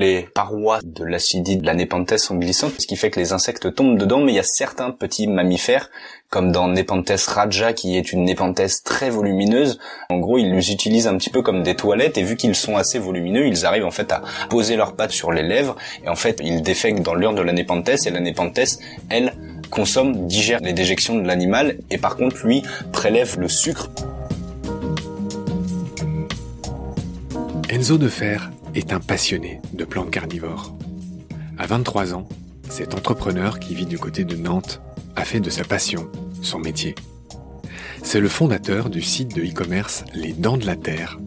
Les parois de l'acidite de la Nepenthes sont glissantes, ce qui fait que les insectes tombent dedans, mais il y a certains petits mammifères, comme dans Nepenthes raja, qui est une Nepenthes très volumineuse. En gros, ils les utilisent un petit peu comme des toilettes, et vu qu'ils sont assez volumineux, ils arrivent en fait à poser leurs pattes sur les lèvres, et en fait, ils défèquent dans l'urne de la Nepenthes, et la Nepenthes, elle, consomme, digère les déjections de l'animal, et par contre, lui, prélève le sucre. Enzo de Fer est un passionné de plantes carnivores. À 23 ans, cet entrepreneur qui vit du côté de Nantes a fait de sa passion son métier. C'est le fondateur du site de e-commerce Les Dents de la Terre,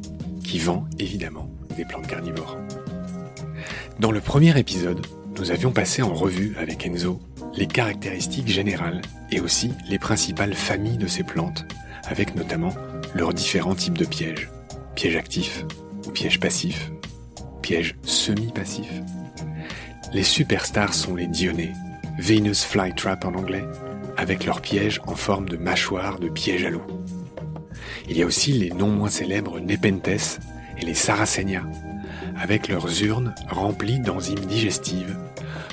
qui vend évidemment des plantes carnivores. Dans le premier épisode, nous avions passé en revue avec Enzo les caractéristiques générales et aussi les principales familles de ces plantes, avec notamment leurs différents types de pièges. Pièges actifs ou pièges passifs, piège semi-passif. Les superstars sont les Dionnées, Venus Flytrap en anglais, avec leurs pièges en forme de mâchoire de piège à loup. Il y a aussi les non moins célèbres Nepenthes et les Saracenia, avec leurs urnes remplies d'enzymes digestives,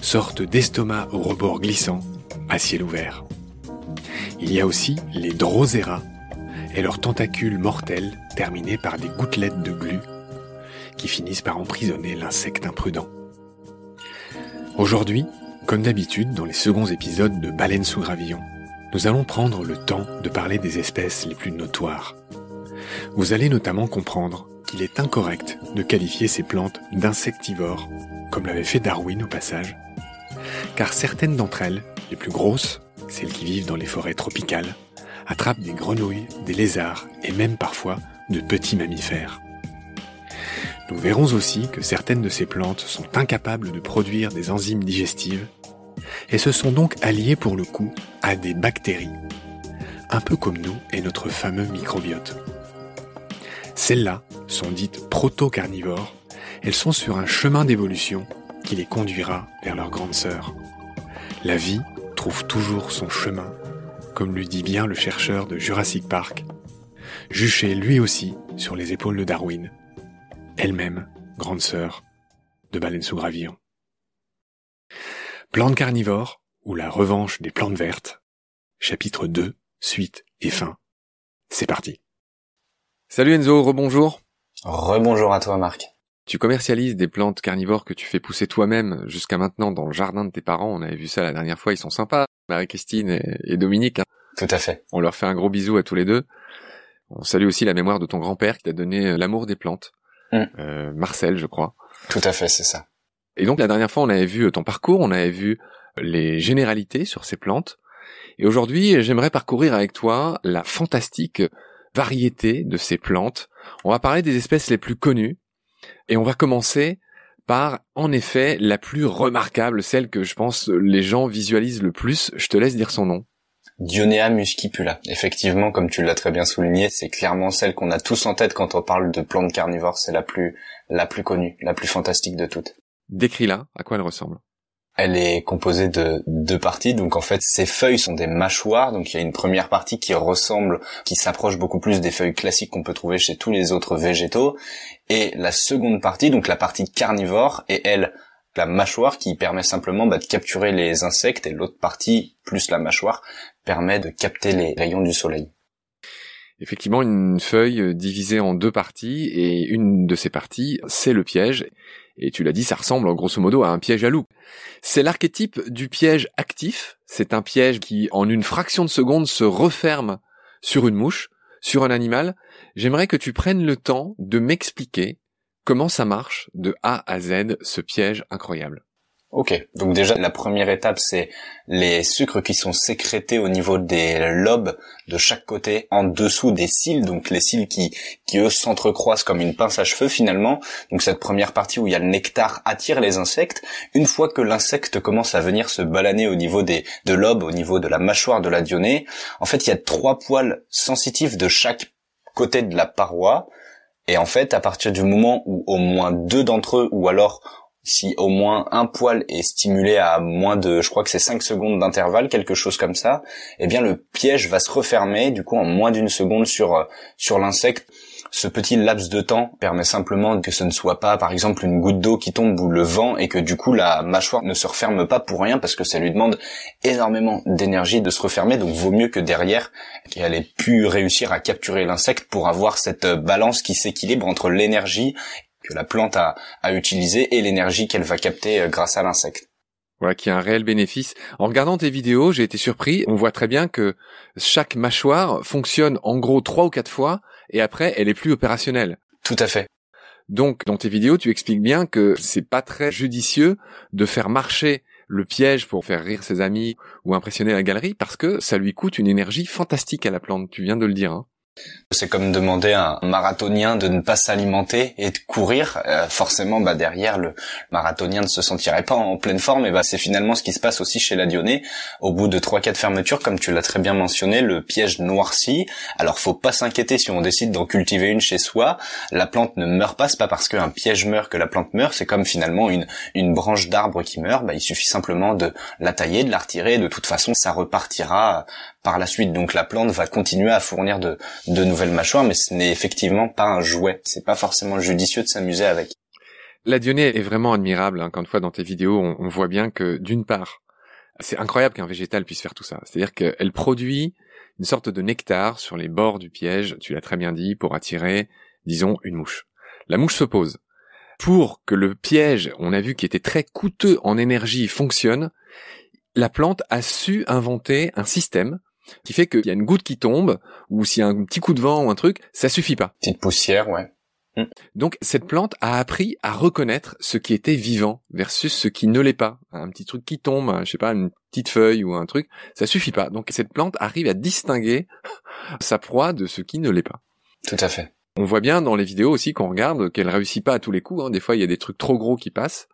sortes d'estomac au rebord glissant, à ciel ouvert. Il y a aussi les Drosera et leurs tentacules mortels terminés par des gouttelettes de glu qui finissent par emprisonner l'insecte imprudent. Aujourd'hui, comme d'habitude dans les seconds épisodes de Baleine sous gravillon, nous allons prendre le temps de parler des espèces les plus notoires. Vous allez notamment comprendre qu'il est incorrect de qualifier ces plantes d'insectivores, comme l'avait fait Darwin au passage, car certaines d'entre elles, les plus grosses, celles qui vivent dans les forêts tropicales, attrapent des grenouilles, des lézards et même parfois de petits mammifères. Nous verrons aussi que certaines de ces plantes sont incapables de produire des enzymes digestives et se sont donc alliées pour le coup à des bactéries, un peu comme nous et notre fameux microbiote. Celles-là sont dites proto-carnivores, elles sont sur un chemin d'évolution qui les conduira vers leur grande sœur. La vie trouve toujours son chemin, comme lui dit bien le chercheur de Jurassic Park, juché lui aussi sur les épaules de Darwin elle-même grande sœur de baleine sous gravillon. Plantes carnivores ou la revanche des plantes vertes, chapitre 2, suite et fin. C'est parti. Salut Enzo, rebonjour. Rebonjour à toi Marc. Tu commercialises des plantes carnivores que tu fais pousser toi-même jusqu'à maintenant dans le jardin de tes parents. On avait vu ça la dernière fois, ils sont sympas, Marie-Christine et, Dominique. Hein. Tout à fait. On leur fait un gros bisou à tous les deux. On salue aussi la mémoire de ton grand-père qui t'a donné euh, l'amour des plantes. Mm. Euh, Marcel, je crois. Tout à fait, c'est ça. Et donc la dernière fois, on avait vu ton parcours, on avait vu les généralités sur ces plantes. Et aujourd'hui, j'aimerais parcourir avec toi la fantastique variété de ces plantes. On va parler des espèces les plus connues et on va commencer par, en effet, la plus remarquable, celle que je pense les gens visualisent le plus. Je te laisse dire son nom. Dionea muscipula. Effectivement, comme tu l'as très bien souligné, c'est clairement celle qu'on a tous en tête quand on parle de plantes carnivores. C'est la plus, la plus connue, la plus fantastique de toutes. Décris-la. À quoi elle ressemble? Elle est composée de deux parties, donc en fait ses feuilles sont des mâchoires, donc il y a une première partie qui ressemble, qui s'approche beaucoup plus des feuilles classiques qu'on peut trouver chez tous les autres végétaux, et la seconde partie, donc la partie carnivore, est elle la mâchoire qui permet simplement bah, de capturer les insectes, et l'autre partie, plus la mâchoire, permet de capter les rayons du soleil effectivement une feuille divisée en deux parties et une de ces parties, c'est le piège. Et tu l'as dit, ça ressemble grosso modo à un piège à loup. C'est l'archétype du piège actif. C'est un piège qui, en une fraction de seconde, se referme sur une mouche, sur un animal. J'aimerais que tu prennes le temps de m'expliquer comment ça marche de A à Z, ce piège incroyable? Ok, donc déjà la première étape c'est les sucres qui sont sécrétés au niveau des lobes de chaque côté en dessous des cils, donc les cils qui, eux s'entrecroisent comme une pince à cheveux finalement. Donc cette première partie où il y a le nectar attire les insectes. Une fois que l'insecte commence à venir se balaner au niveau des de lobes, au niveau de la mâchoire de la dionée, en fait il y a trois poils sensitifs de chaque côté de la paroi. Et en fait, à partir du moment où au moins deux d'entre eux, ou alors si au moins un poil est stimulé à moins de, je crois que c'est 5 secondes d'intervalle, quelque chose comme ça, eh bien le piège va se refermer du coup en moins d'une seconde sur euh, sur l'insecte. Ce petit laps de temps permet simplement que ce ne soit pas, par exemple, une goutte d'eau qui tombe ou le vent et que du coup la mâchoire ne se referme pas pour rien parce que ça lui demande énormément d'énergie de se refermer. Donc vaut mieux que derrière qu'elle ait pu réussir à capturer l'insecte pour avoir cette euh, balance qui s'équilibre entre l'énergie que la plante a, a utilisé et l'énergie qu'elle va capter euh, grâce à l'insecte. Voilà, qui a un réel bénéfice. En regardant tes vidéos, j'ai été surpris. On voit très bien que chaque mâchoire fonctionne en gros trois ou quatre fois et après, elle est plus opérationnelle. Tout à fait. Donc, dans tes vidéos, tu expliques bien que c'est pas très judicieux de faire marcher le piège pour faire rire ses amis ou impressionner la galerie parce que ça lui coûte une énergie fantastique à la plante. Tu viens de le dire. Hein. C'est comme demander à un marathonien de ne pas s'alimenter et de courir. Euh, forcément, bah derrière le marathonien ne se sentirait pas en pleine forme. Et bah c'est finalement ce qui se passe aussi chez la Dionée. Au bout de trois quatre fermetures, comme tu l'as très bien mentionné, le piège noircit. Alors faut pas s'inquiéter si on décide d'en cultiver une chez soi. La plante ne meurt pas. C'est pas parce qu'un piège meurt que la plante meurt. C'est comme finalement une une branche d'arbre qui meurt. Bah il suffit simplement de la tailler, de la retirer. De toute façon, ça repartira par la suite. Donc la plante va continuer à fournir de, de nouvelles mâchoires, mais ce n'est effectivement pas un jouet. C'est pas forcément judicieux de s'amuser avec. La dionée est vraiment admirable. Hein. Encore une fois, dans tes vidéos, on, voit bien que d'une part, c'est incroyable qu'un végétal puisse faire tout ça. C'est-à-dire qu'elle produit une sorte de nectar sur les bords du piège, tu l'as très bien dit, pour attirer, disons, une mouche. La mouche se pose. Pour que le piège, on a vu qui était très coûteux en énergie, fonctionne, la plante a su inventer un système qui fait qu'il y a une goutte qui tombe, ou s'il y a un petit coup de vent ou un truc, ça suffit pas. Petite poussière, ouais. Hmm. Donc cette plante a appris à reconnaître ce qui était vivant versus ce qui ne l'est pas. Un petit truc qui tombe, je sais pas, une petite feuille ou un truc, ça suffit pas. Donc cette plante arrive à distinguer sa proie de ce qui ne l'est pas. Tout à fait. On voit bien dans les vidéos aussi qu'on regarde qu'elle réussit pas à tous les coups. Hein. Des fois il y a des trucs trop gros qui passent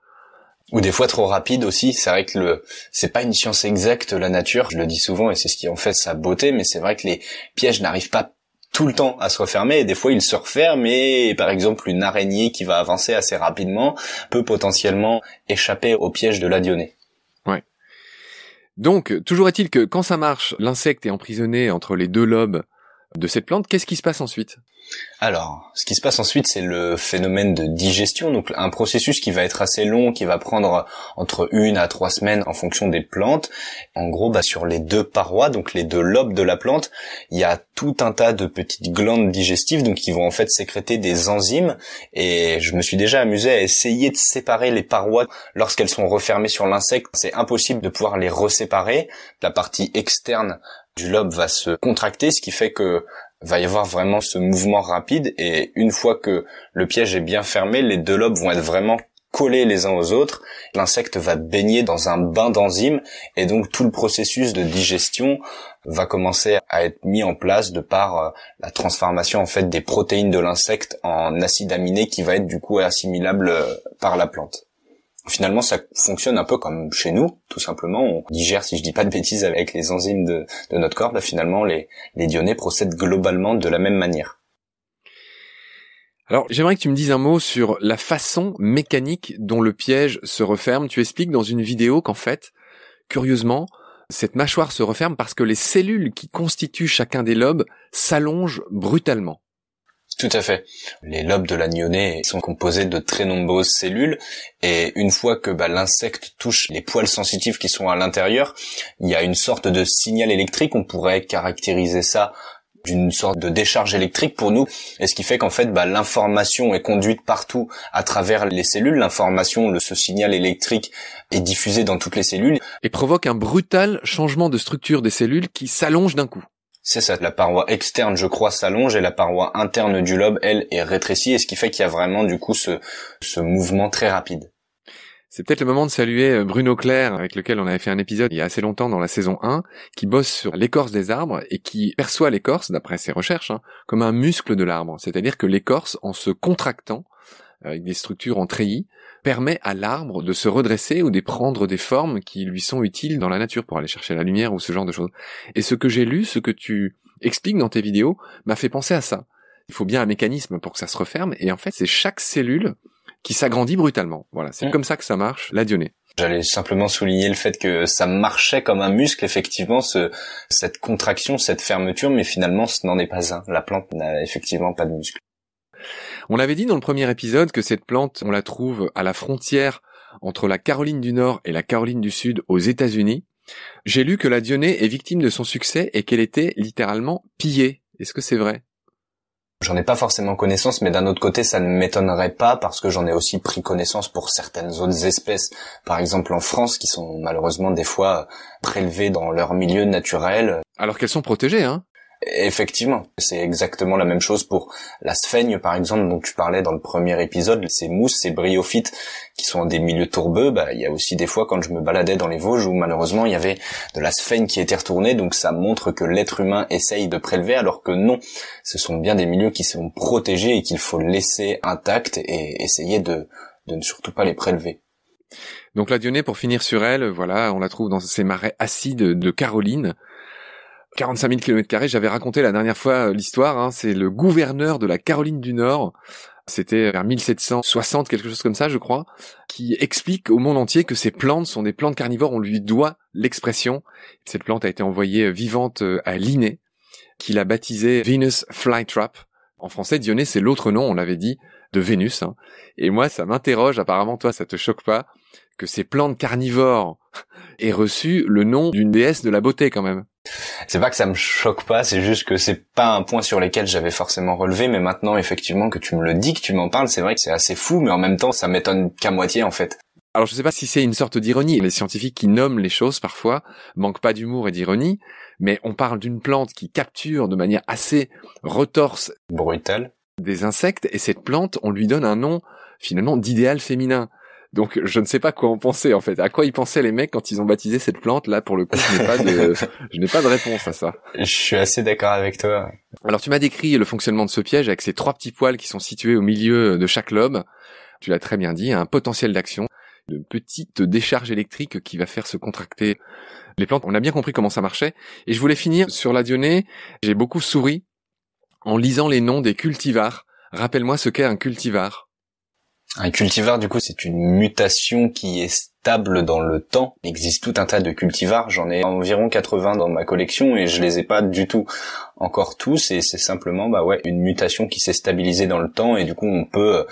ou des fois trop rapide aussi. C'est vrai que le, c'est pas une science exacte la nature. Je le dis souvent et c'est ce qui en fait sa beauté. Mais c'est vrai que les pièges n'arrivent pas tout le temps à se refermer et des fois ils se referment et par exemple une araignée qui va avancer assez rapidement peut potentiellement échapper au piège de la dionée. Ouais. Donc toujours est-il que quand ça marche, l'insecte est emprisonné entre les deux lobes de cette plante. Qu'est-ce qui se passe ensuite? Alors, ce qui se passe ensuite, c'est le phénomène de digestion, donc un processus qui va être assez long, qui va prendre entre une à trois semaines en fonction des plantes. En gros, bah, sur les deux parois, donc les deux lobes de la plante, il y a tout un tas de petites glandes digestives, donc qui vont en fait sécréter des enzymes. Et je me suis déjà amusé à essayer de séparer les parois lorsqu'elles sont refermées sur l'insecte. C'est impossible de pouvoir les reséparer. La partie externe du lobe va se contracter, ce qui fait que va y avoir vraiment ce mouvement rapide et une fois que le piège est bien fermé, les deux lobes vont être vraiment collés les uns aux autres. L'insecte va baigner dans un bain d'enzymes et donc tout le processus de digestion va commencer à être mis en place de par euh, la transformation en fait des protéines de l'insecte en acide aminé qui va être du coup assimilable euh, par la plante finalement ça fonctionne un peu comme chez nous, tout simplement. On digère, si je dis pas de bêtises, avec les enzymes de, notre corps. Bah, finalement, les, les procèdent globalement de la même manière. Alors, j'aimerais que tu me dises un mot sur la façon mécanique dont le piège se referme. Tu expliques dans une vidéo qu'en fait, curieusement, cette mâchoire se referme parce que les cellules qui constituent chacun des lobes s'allongent brutalement. Tout à fait. Les lobes de l'agnonnet sont composés de très nombreuses cellules et une fois que bah, l'insecte touche les poils sensitifs qui sont à l'intérieur, il y a une sorte de signal électrique. On pourrait caractériser ça d'une sorte de décharge électrique pour nous, et ce qui fait qu'en fait bah, l'information est conduite partout à travers les cellules. L'information, ce signal électrique est diffusé dans toutes les cellules et provoque un brutal changement de structure des cellules qui s'allonge d'un coup. C'est ça, la paroi externe, je crois, s'allonge et la paroi interne du lobe, elle, est rétrécie, et ce qui fait qu'il y a vraiment, du coup, ce, ce mouvement très rapide. C'est peut-être le moment de saluer euh, Bruno Claire, avec lequel on avait fait un épisode il y a assez longtemps dans la saison 1, qui bosse sur l'écorce des arbres et qui perçoit l'écorce, d'après ses recherches, hein, comme un muscle de l'arbre. C'est-à-dire que l'écorce, en se contractant, avec des structures en treillis, permet à l'arbre de se redresser ou de prendre des formes qui lui sont utiles dans la nature pour aller chercher la lumière ou ce genre de choses. Et ce que j'ai lu, ce que tu expliques dans tes vidéos, m'a fait penser à ça. Il faut bien un mécanisme pour que ça se referme, et en fait, c'est chaque cellule qui s'agrandit brutalement. Voilà, c'est mm. comme ça que ça marche, la dionée. J'allais simplement souligner le fait que ça marchait comme un muscle, effectivement, ce, cette contraction, cette fermeture, mais finalement, ce n'en est pas un. La plante n'a effectivement pas de muscle. On avait dit dans le premier épisode que cette plante, on la trouve à la frontière entre la Caroline du Nord et la Caroline du Sud aux États-Unis. J'ai lu que la Dionée est victime de son succès et qu'elle était littéralement pillée. Est-ce que c'est vrai? J'en ai pas forcément connaissance, mais d'un autre côté, ça ne m'étonnerait pas parce que j'en ai aussi pris connaissance pour certaines autres espèces, par exemple en France, qui sont malheureusement des fois prélevées dans leur milieu naturel. Alors qu'elles sont protégées, hein Effectivement, c'est exactement la même chose pour la sphaigne par exemple. Dont tu parlais dans le premier épisode, ces mousses, ces bryophytes qui sont des milieux tourbeux, bah il y a aussi des fois quand je me baladais dans les Vosges où malheureusement il y avait de la sphaigne qui était retournée, donc ça montre que l'être humain essaye de prélever alors que non, ce sont bien des milieux qui sont protégés et qu'il faut laisser intacts et essayer de, de ne surtout pas les prélever. Donc la Dionée, pour finir sur elle, voilà, on la trouve dans ces marais acides de Caroline, 45 000 km j'avais raconté la dernière fois euh, l'histoire, hein, c'est le gouverneur de la Caroline du Nord, c'était vers 1760, quelque chose comme ça, je crois, qui explique au monde entier que ces plantes sont des plantes carnivores, on lui doit l'expression. Cette plante a été envoyée euh, vivante euh, à Linné, qu'il a baptisée Venus Flytrap. En français, Dionée, c'est l'autre nom, on l'avait dit, de Vénus. Hein. Et moi, ça m'interroge, apparemment, toi, ça te choque pas, que ces plantes carnivores aient reçu le nom d'une déesse de la beauté, quand même. C'est pas que ça me choque pas, c'est juste que c'est pas un point sur lequel j'avais forcément relevé, mais maintenant effectivement que tu me le dis, que tu m'en parles, c'est vrai que c'est assez fou, mais en même temps ça m'étonne qu'à moitié en fait. Alors je sais pas si c'est une sorte d'ironie, les scientifiques qui nomment les choses parfois manquent pas d'humour et d'ironie, mais on parle d'une plante qui capture de manière assez retorse, brutale, des insectes, et cette plante, on lui donne un nom finalement d'idéal féminin. Donc je ne sais pas quoi en penser en fait. À quoi ils pensaient les mecs quand ils ont baptisé cette plante là pour le coup je n'ai pas de je n'ai pas de réponse à ça. Je suis assez d'accord avec toi. Alors tu m'as décrit le fonctionnement de ce piège avec ces trois petits poils qui sont situés au milieu de chaque lobe. Tu l'as très bien dit, un potentiel d'action, de petite décharge électrique qui va faire se contracter les plantes. On a bien compris comment ça marchait et je voulais finir sur la dionée. J'ai beaucoup souri en lisant les noms des cultivars. Rappelle-moi ce qu'est un cultivar. Un cultivar, du coup, c'est une mutation qui est adaptable dans le temps. Il existe tout un tas de cultivars, j'en ai environ 80 dans ma collection et je les ai pas du tout encore tous et c'est simplement bah ouais une mutation qui s'est stabilisée dans le temps et du coup on peut. Euh,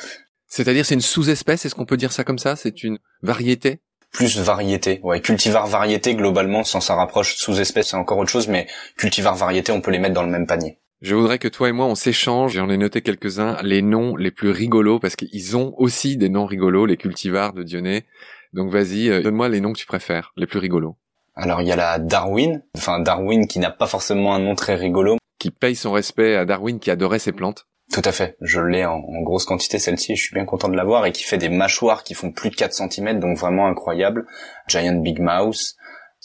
C'est-à-dire c'est une sous-espèce, est-ce qu'on peut dire ça comme ça? C'est une variété? Plus variété. Ouais, cultivar variété globalement, sans ça rapproche sous-espèce, c'est encore autre chose, mais cultivar variété, on peut les mettre dans le même panier. Je voudrais que toi et moi on s'échange, j'en ai noté quelques-uns, les noms les plus rigolos, parce qu'ils ont aussi des noms rigolos, les cultivars de Dionnet. Donc vas-y, euh, donne-moi les noms que tu préfères, les plus rigolos. Alors il y a la Darwin, enfin Darwin qui n'a pas forcément un nom très rigolo. Qui paye son respect à Darwin qui adorait ses plantes. Tout à fait, je l'ai en, grosse quantité celle-ci, je suis bien content de l'avoir et qui fait des mâchoires qui font plus de 4 cm, donc vraiment incroyable. Giant Big Mouse,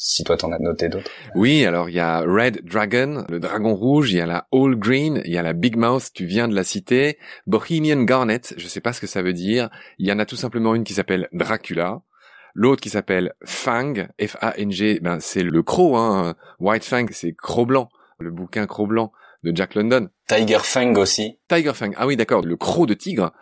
si toi t'en as noté d'autres. Oui, alors il y a Red Dragon, le dragon rouge, il y a la All Green, il y a la Big Mouth, tu viens de la citer, Bohemian Garnet, je sais pas ce que ça veut dire, il y en a tout simplement une qui s'appelle Dracula, l'autre qui s'appelle Fang, F-A-N-G, ben c'est le croc, hein, White Fang, c'est croc blanc, le bouquin croc blanc de Jack London. Tiger Fang aussi. Tiger Fang, ah oui d'accord, le croc de tigre.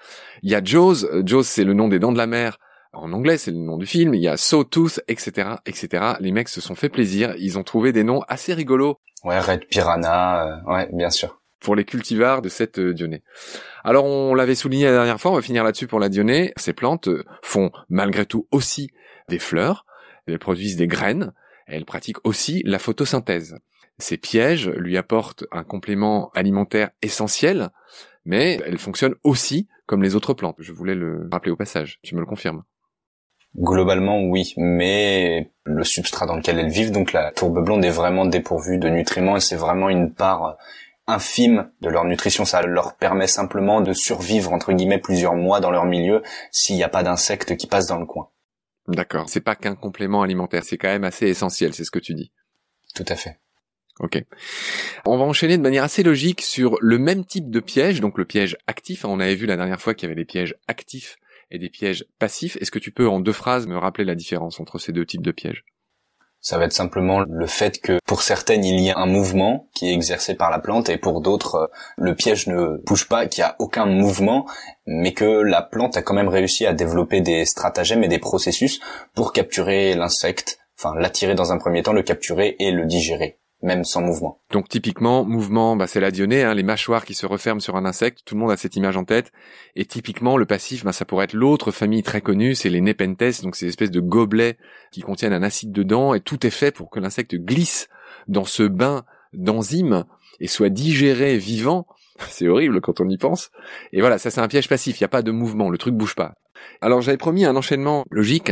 Il y a Jaws, Jaws c'est le nom des dents de la mer, en anglais, c'est le nom du film. Il y a Sawtooth, etc., etc. Les mecs se sont fait plaisir. Ils ont trouvé des noms assez rigolos. Ouais, Red Piranha, euh, ouais, bien sûr. Pour les cultivars de cette euh, Dionée. Alors, on l'avait souligné la dernière fois, on va finir là-dessus pour la Dionée. Ces plantes euh, font malgré tout aussi des fleurs. Elles produisent des graines. elles pratiquent aussi la photosynthèse. Ces pièges lui apportent un complément alimentaire essentiel, mais elles fonctionnent aussi comme les autres plantes. Je voulais le rappeler au passage. Tu me le confirmes Globalement, oui, mais le substrat dans lequel elles vivent, donc la tourbe blonde, est vraiment dépourvue de nutriments et c'est vraiment une part infime de leur nutrition. Ça leur permet simplement de survivre entre guillemets plusieurs mois dans leur milieu s'il n'y a pas d'insectes qui passent dans le coin. D'accord. C'est pas qu'un complément alimentaire, c'est quand même assez essentiel, c'est ce que tu dis. Tout à fait. Ok. On va enchaîner de manière assez logique sur le même type de piège, donc le piège actif. On avait vu la dernière fois qu'il y avait des pièges actifs et des pièges passifs. Est-ce que tu peux en deux phrases me rappeler la différence entre ces deux types de pièges? Ça va être simplement le fait que pour certaines il y a un mouvement qui est exercé par la plante et pour d'autres euh, le piège ne bouge pas, qu'il n'y a aucun mouvement, mais que la plante a quand même réussi à développer des stratagèmes et des processus pour capturer l'insecte, enfin l'attirer dans un premier temps, le capturer et le digérer même sans mouvement. Donc typiquement, mouvement, bah, c'est la dionée, hein, les mâchoires qui se referment sur un insecte, tout le monde a cette image en tête. Et typiquement, le passif, bah, ça pourrait être l'autre famille très connue, c'est les Nepenthes, donc ces espèces de gobelets qui contiennent un acide dedans, et tout est fait pour que l'insecte glisse dans ce bain d'enzymes et soit digéré vivant. C'est horrible quand on y pense. Et voilà, ça c'est un piège passif, il n'y a pas de mouvement, le truc bouge pas. Alors j'avais promis un enchaînement logique.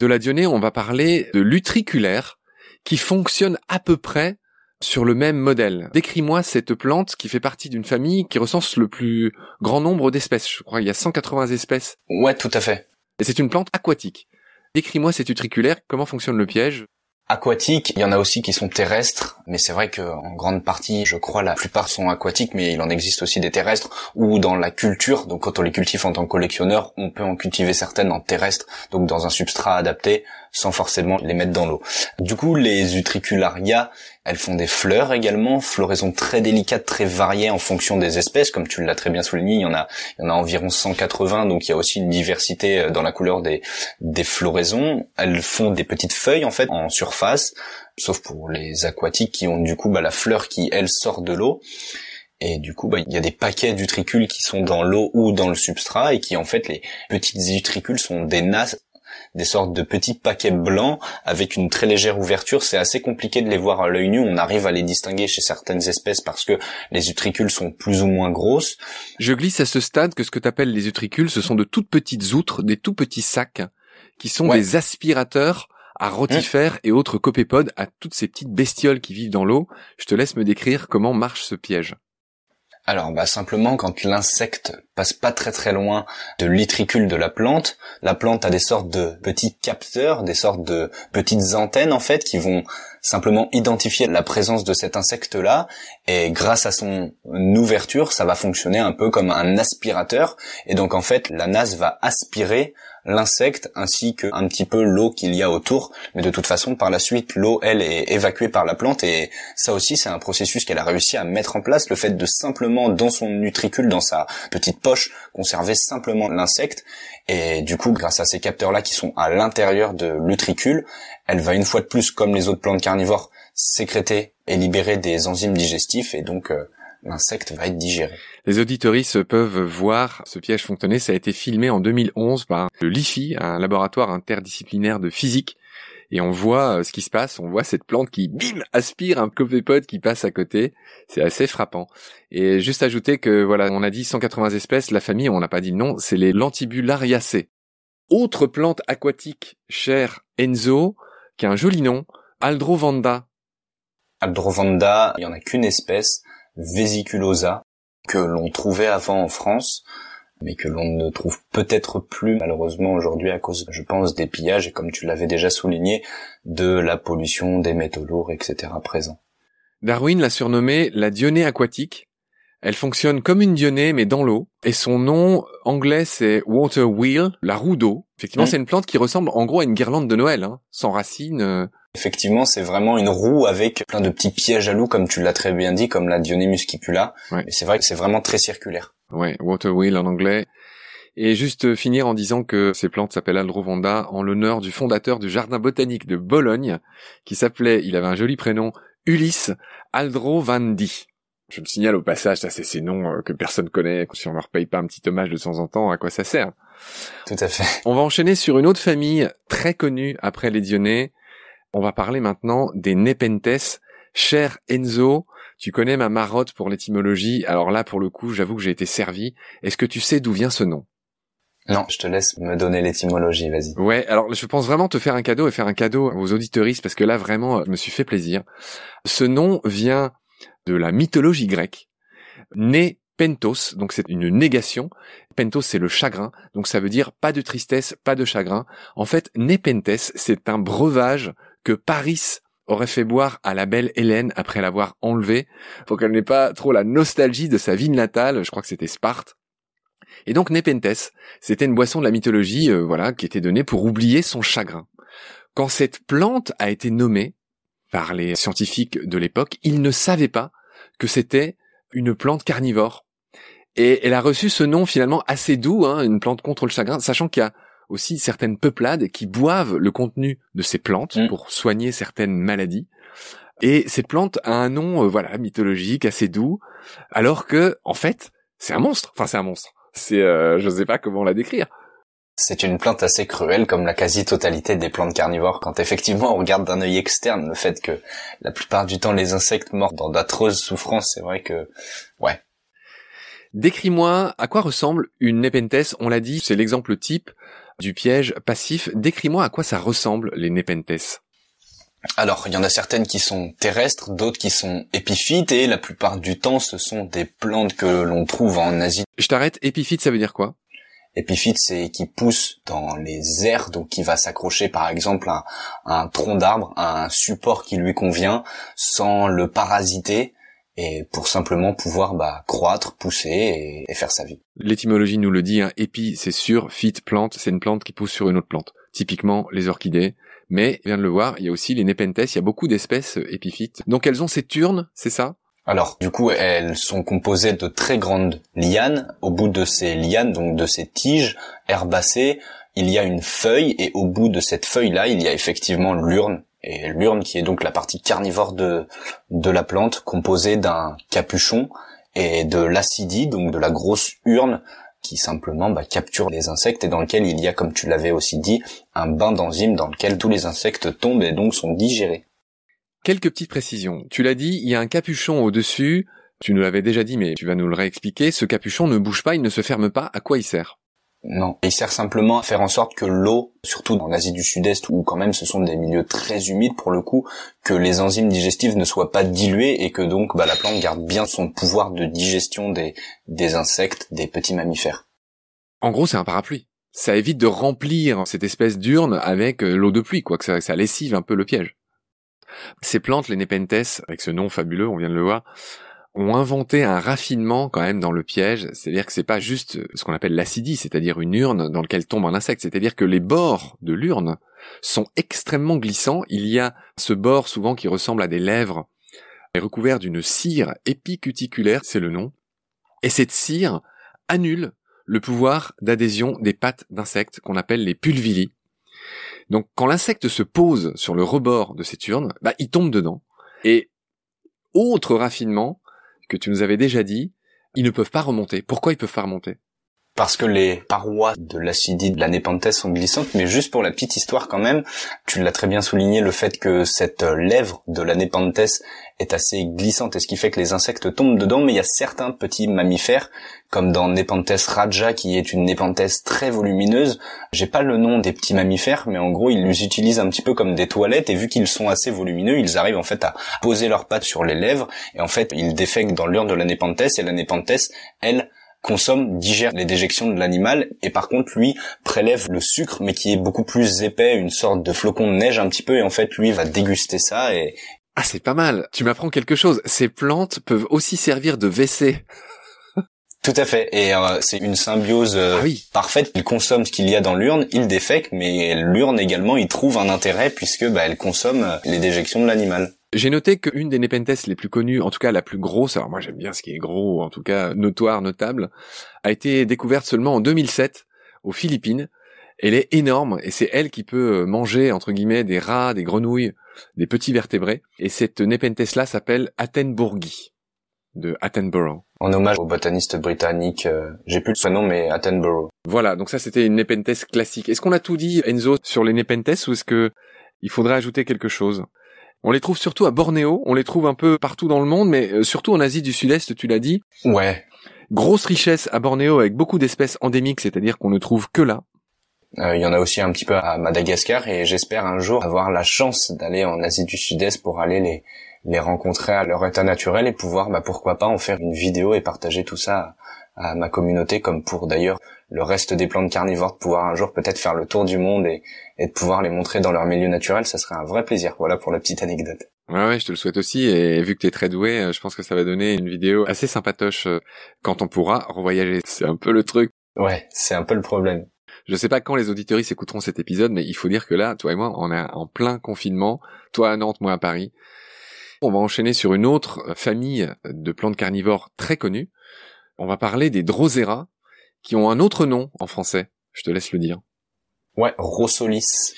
De la dionée, on va parler de l'utriculaire, qui fonctionne à peu près sur le même modèle. Décris-moi cette plante qui fait partie d'une famille qui recense le plus grand nombre d'espèces. Je crois qu'il y a 180 espèces. Ouais, tout à fait. Et c'est une plante aquatique. Décris-moi cet utriculaire, comment fonctionne le piège? Aquatiques. Il y en a aussi qui sont terrestres, mais c'est vrai qu'en grande partie, je crois, la plupart sont aquatiques, mais il en existe aussi des terrestres ou dans la culture. Donc quand on les cultive en tant que collectionneur, on peut en cultiver certaines en terrestre, donc dans un substrat adapté sans forcément les mettre dans l'eau. Du coup, les utricularia, elles font des fleurs également, floraison très délicates, très variées en fonction des espèces, comme tu l'as très bien souligné, il y en a, il y en a environ 180, donc il y a aussi une diversité euh, dans la couleur des, des floraisons. Elles font des petites feuilles en fait en surface, sauf pour les aquatiques qui ont du coup bah, la fleur qui elle sort de l'eau. Et du coup, bah, il y a des paquets d'utricules qui sont dans l'eau ou dans le substrat et qui en fait les petites utricules sont des nasses des sortes de petits paquets blancs avec une très légère ouverture. C'est assez compliqué de les voir à l'œil nu. On arrive à les distinguer chez certaines espèces parce que les utricules sont plus ou moins grosses. Je glisse à ce stade que ce que tu appelles les utricules, ce sont de toutes petites outres, des tout petits sacs qui sont des aspirateurs à rotifères et autres copépodes à toutes ces petites bestioles qui vivent dans l'eau. Je te laisse me décrire comment marche ce piège. Alors bah simplement quand l'insecte passe pas très très loin de l'itricule de la plante, la plante a des sortes de petits capteurs, des sortes de petites antennes en fait qui vont simplement identifier la présence de cet insecte là et grâce à son ouverture, ça va fonctionner un peu comme un aspirateur et donc en fait la nasse va aspirer l'insecte ainsi que un petit peu l'eau qu'il y a autour. Mais de toute façon, par la suite, l'eau, elle, est évacuée par la plante et ça aussi, c'est un processus qu'elle a réussi à mettre en place. Le fait de simplement, dans son nutricule, dans sa petite poche conservait simplement l'insecte. Et du coup, grâce à ces capteurs-là qui sont à l'intérieur de l'utricule, elle va une fois de plus, comme les autres plantes carnivores, sécréter et libérer des enzymes digestifs et donc euh, l'insecte va être digéré. Les auditoristes peuvent voir ce piège fonctionner. Ça a été filmé en 2011 par le LIFI, un laboratoire interdisciplinaire de physique. Et on voit euh, ce qui se passe, on voit cette plante qui, bim, aspire un copépode qui passe à côté. C'est assez frappant. Et juste ajouter que, voilà, on a dit 180 espèces, la famille, on n'a pas dit nom, c'est les Lantibulariacées. Autre plante aquatique chère Enzo, qui a un joli nom, Aldrovanda. Aldrovanda, il y en a qu'une espèce, Vesiculosa, que l'on trouvait avant en France, mais que l'on ne trouve peut-être plus malheureusement aujourd'hui à cause, je pense, des pillages et comme tu l'avais déjà souligné, de la pollution, des métaux lourds, etc. présents. Darwin l'a surnommée la dionée aquatique. Elle fonctionne comme une dionée mais dans l'eau et son nom anglais c'est water wheel, la roue d'eau. Effectivement, mm. c'est une plante qui ressemble en gros à une guirlande de Noël, hein, sans racines. Euh. Effectivement, c'est vraiment une roue avec plein de petits pièges à loups, comme tu l'as très bien dit, comme la Dionée muscipula. Et c'est vrai que c'est vraiment très circulaire. Ouais, water wheel en anglais. Et juste finir en disant que ces plantes s'appellent Aldrovanda en l'honneur du fondateur du jardin botanique de Bologne, qui s'appelait, il avait un joli prénom, Ulysse Aldrovandi. Je le signale au passage, ça c'est ces noms euh, que personne connaît, si on leur paye pas un petit hommage de temps en temps, à quoi ça sert? Tout à fait. On va enchaîner sur une autre famille très connue après les Dionnées. On va parler maintenant des Nepenthes. Cher Enzo, tu connais ma marotte pour l'étymologie, alors là pour le coup j'avoue que j'ai été servi. Est-ce que tu sais d'où vient ce nom? Non, je te laisse me donner l'étymologie, vas-y. Ouais, alors je pense vraiment te faire un cadeau et faire un cadeau aux auditeuristes parce que là vraiment je me suis fait plaisir. Ce nom vient de la mythologie grecque. Né pentos, donc c'est une négation. Pentos, c'est le chagrin, donc ça veut dire pas de tristesse, pas de chagrin. En fait, Nepenthes, c'est un breuvage que Paris aurait fait boire à la belle Hélène après l'avoir enlevée, pour qu'elle n'ait pas trop la nostalgie de sa ville natale, je crois que c'était Sparte. Et donc Nepenthes, c'était une boisson de la mythologie, euh, voilà, qui était donnée pour oublier son chagrin. Quand cette plante a été nommée, par les scientifiques de l'époque, ils ne savaient pas que c'était une plante carnivore. Et elle a reçu ce nom finalement assez doux, hein, une plante contre le chagrin, sachant qu'il y a aussi certaines peuplades qui boivent le contenu de ces plantes mm. pour soigner certaines maladies. Et cette plante a un nom, euh, voilà, mythologique, assez doux, alors que, en fait, c'est un monstre. Enfin, c'est un monstre. C'est, euh, je sais pas comment la décrire. C'est une plante assez cruelle, comme la quasi-totalité des plantes carnivores. Quand effectivement on regarde d'un œil externe le fait que la plupart du temps les insectes meurent dans d'atreuses souffrances, c'est vrai que, ouais. Décris-moi à quoi ressemble une Nepenthes. On l'a dit, c'est l'exemple type du piège passif. Décris-moi à quoi ça ressemble les Nepenthes. Alors, il y en a certaines qui sont terrestres, d'autres qui sont épiphytes, et la plupart du temps, ce sont des plantes que l'on trouve en Asie. Je t'arrête, épiphyte, ça veut dire quoi? Épiphyte, c'est qui pousse dans les airs, donc qui va s'accrocher par exemple à, un tronc d'arbre, à un support qui lui convient, sans le parasiter, et pour simplement pouvoir bah, croître, pousser et, faire sa vie. L'étymologie nous le dit, hein, épi c'est sûr, phyte plante, c'est une plante qui pousse sur une autre plante. Typiquement les orchidées, mais, vient de le voir, il y a aussi les Nepenthes, il y a beaucoup d'espèces épiphytes. Donc elles ont ces turnes, c'est ça? Alors, du coup, elles sont composées de très grandes lianes. Au bout de ces lianes, donc de ces tiges herbacées, il y a une feuille et au bout de cette feuille-là, il y a effectivement l'urne. Et l'urne qui est donc la partie carnivore de, de la plante, composée d'un capuchon et de l'acidie, donc de la grosse urne qui simplement bah, capture les insectes et dans lequel il y a, comme tu l'avais aussi dit, un bain d'enzymes dans lequel tous les insectes tombent et donc sont digérés. Quelques petites précisions. Tu l'as dit, il y a un capuchon au-dessus. Tu nous l'avais déjà dit, mais tu vas nous le réexpliquer. Ce capuchon ne bouge pas, il ne se ferme pas. À quoi il sert? Non, il sert simplement à faire en sorte que l'eau, surtout dans l'Asie du Sud-Est où quand même ce sont des milieux très humides pour le coup, que les enzymes digestives ne soient pas diluées et que donc bah, la plante garde bien son pouvoir de digestion des, insectes, des petits mammifères. En gros, c'est un parapluie. Ça évite de remplir cette espèce d'urne avec euh, l'eau de pluie, quoi, que ça, ça lessive un peu le piège. Ces plantes, les Nepenthes, avec ce nom fabuleux, on vient de le voir, ont inventé un raffinement quand même dans le piège, c'est-à-dire que c'est pas juste ce qu'on appelle l'acidie, c'est-à-dire une urne dans laquelle tombe un insecte, c'est-à-dire que les bords de l'urne sont extrêmement glissants, il y a ce bord souvent qui ressemble à des lèvres, est recouvert d'une cire épicuticulaire, c'est le nom, et cette cire annule le pouvoir d'adhésion des pattes d'insectes qu'on appelle les pulvilli. Donc quand l'insecte se pose sur le rebord de cette urne, bah, il tombe dedans. Et autre raffinement que tu nous avais déjà dit, ils ne peuvent pas remonter. Pourquoi ils peuvent pas remonter? Parce que les parois de l'acidite de la népenthes sont glissantes, mais juste pour la petite histoire quand même, tu l'as très bien souligné, le fait que cette lèvre de la népenthes est assez glissante, et ce qui fait que les insectes tombent dedans, mais il y a certains petits mammifères, comme dans Nepenthes raja, qui est une népenthes très volumineuse. J'ai pas le nom des petits mammifères, mais en gros, ils les utilisent un petit peu comme des toilettes, et vu qu'ils sont assez volumineux, ils arrivent en fait à poser leurs pattes sur les lèvres, et en fait, ils défèquent dans l'urne de la népenthes, et la népenthes, elle, consomme, digère les déjections de l'animal et par contre lui prélève le sucre mais qui est beaucoup plus épais, une sorte de flocon de neige un petit peu et en fait lui va déguster ça et ah c'est pas mal. Tu m'apprends quelque chose. Ces plantes peuvent aussi servir de WC. Tout à fait. Et euh, c'est une symbiose euh, ah oui. parfaite. Il consomme ce qu'il y a dans l'urne, il défèque, mais l'urne également, il trouve un intérêt puisque bah, elle consomme euh, les déjections de l'animal. J'ai noté qu'une des Nepenthes les plus connues, en tout cas la plus grosse, alors moi j'aime bien ce qui est gros, en tout cas notoire, notable, a été découverte seulement en 2007 aux Philippines. Elle est énorme et c'est elle qui peut manger, entre guillemets, des rats, des grenouilles, des petits vertébrés. Et cette Nepenthes-là s'appelle Attenbourgi, de Attenborough. En hommage au botaniste britannique, euh, j'ai plus son nom, mais Attenborough. Voilà, donc ça c'était une Nepenthes classique. Est-ce qu'on a tout dit, Enzo, sur les Nepenthes ou est-ce que il faudrait ajouter quelque chose? On les trouve surtout à Bornéo, on les trouve un peu partout dans le monde, mais euh, surtout en Asie du Sud-Est, tu l'as dit. Ouais. Grosse richesse à Bornéo avec beaucoup d'espèces endémiques, c'est-à-dire qu'on ne trouve que là. Euh, il y en a aussi un petit peu à Madagascar et j'espère un jour avoir la chance d'aller en Asie du Sud-Est pour aller les, les rencontrer à leur état naturel et pouvoir, bah, pourquoi pas, en faire une vidéo et partager tout ça à ma communauté, comme pour d'ailleurs le reste des plantes carnivores, de pouvoir un jour peut-être faire le tour du monde et, et de pouvoir les montrer dans leur milieu naturel, ça serait un vrai plaisir. Voilà pour la petite anecdote. Ouais, ouais, je te le souhaite aussi. Et vu que tu es très doué, euh, je pense que ça va donner une vidéo assez sympatoche euh, quand on pourra revoyager. C'est un peu le truc. Ouais, c'est un peu le problème. Je sais pas quand les auditeurs écouteront cet épisode, mais il faut dire que là, toi et moi, on est en plein confinement. Toi à Nantes, moi à Paris. On va enchaîner sur une autre famille de plantes carnivores très connues. On va parler des Drosera, qui ont un autre nom en français. Je te laisse le dire. Ouais, Rosolis.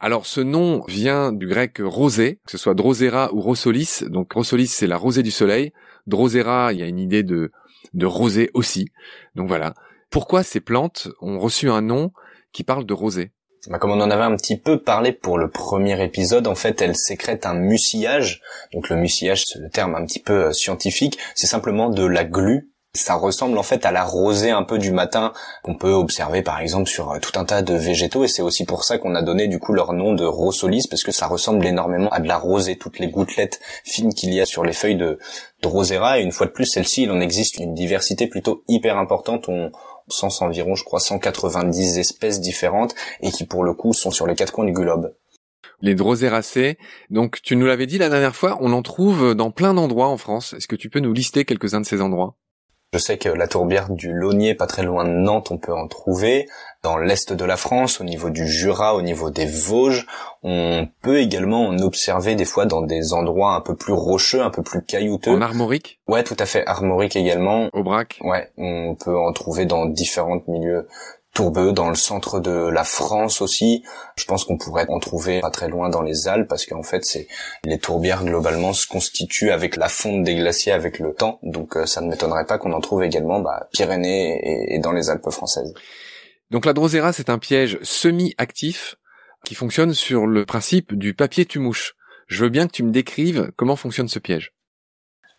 Alors ce nom vient du grec rosé, que ce soit Drosera ou Rosolis. Donc Rosolis c'est la rosée du soleil. Drosera, il y a une idée de, de rosée aussi. Donc voilà. Pourquoi ces plantes ont reçu un nom qui parle de rosée? Bah, comme on en avait un petit peu parlé pour le premier épisode, en fait, elles sécrètent un mucillage. Donc le mucillage, c'est le terme un petit peu euh, scientifique. C'est simplement de la glu ça ressemble en fait à la rosée un peu du matin qu'on peut observer par exemple sur euh, tout un tas de végétaux et c'est aussi pour ça qu'on a donné du coup leur nom de rosolis parce que ça ressemble énormément à de la rosée, toutes les gouttelettes fines qu'il y a sur les feuilles de, de rosera et une fois de plus celle-ci il en existe une diversité plutôt hyper importante. On, sens environ je crois 190 espèces différentes et qui pour le coup sont sur les quatre coins du globe les droséracées. Donc tu nous l'avais dit la dernière fois, on en trouve dans plein d'endroits en France. Est-ce que tu peux nous lister quelques-uns de ces endroits? Je sais que la tourbière du Launier, pas très loin de Nantes, on peut en trouver. Dans l'est de la France, au niveau du Jura, au niveau des Vosges, on peut également en observer des fois dans des endroits un peu plus rocheux, un peu plus caillouteux. En armorique? Ouais, tout à fait, armorique également. Au brac Ouais, on peut en trouver dans différents milieux tourbeux dans le centre de la France aussi. Je pense qu'on pourrait en trouver pas très loin dans les Alpes parce qu'en fait, c'est les tourbières globalement se constituent avec la fonte des glaciers avec le temps. Donc euh, ça ne m'étonnerait pas qu'on en trouve également bah, Pyrénées et, et dans les Alpes françaises. Donc la drosera, c'est un piège semi-actif qui fonctionne sur le principe du papier tu mouche. Je veux bien que tu me décrives comment fonctionne ce piège.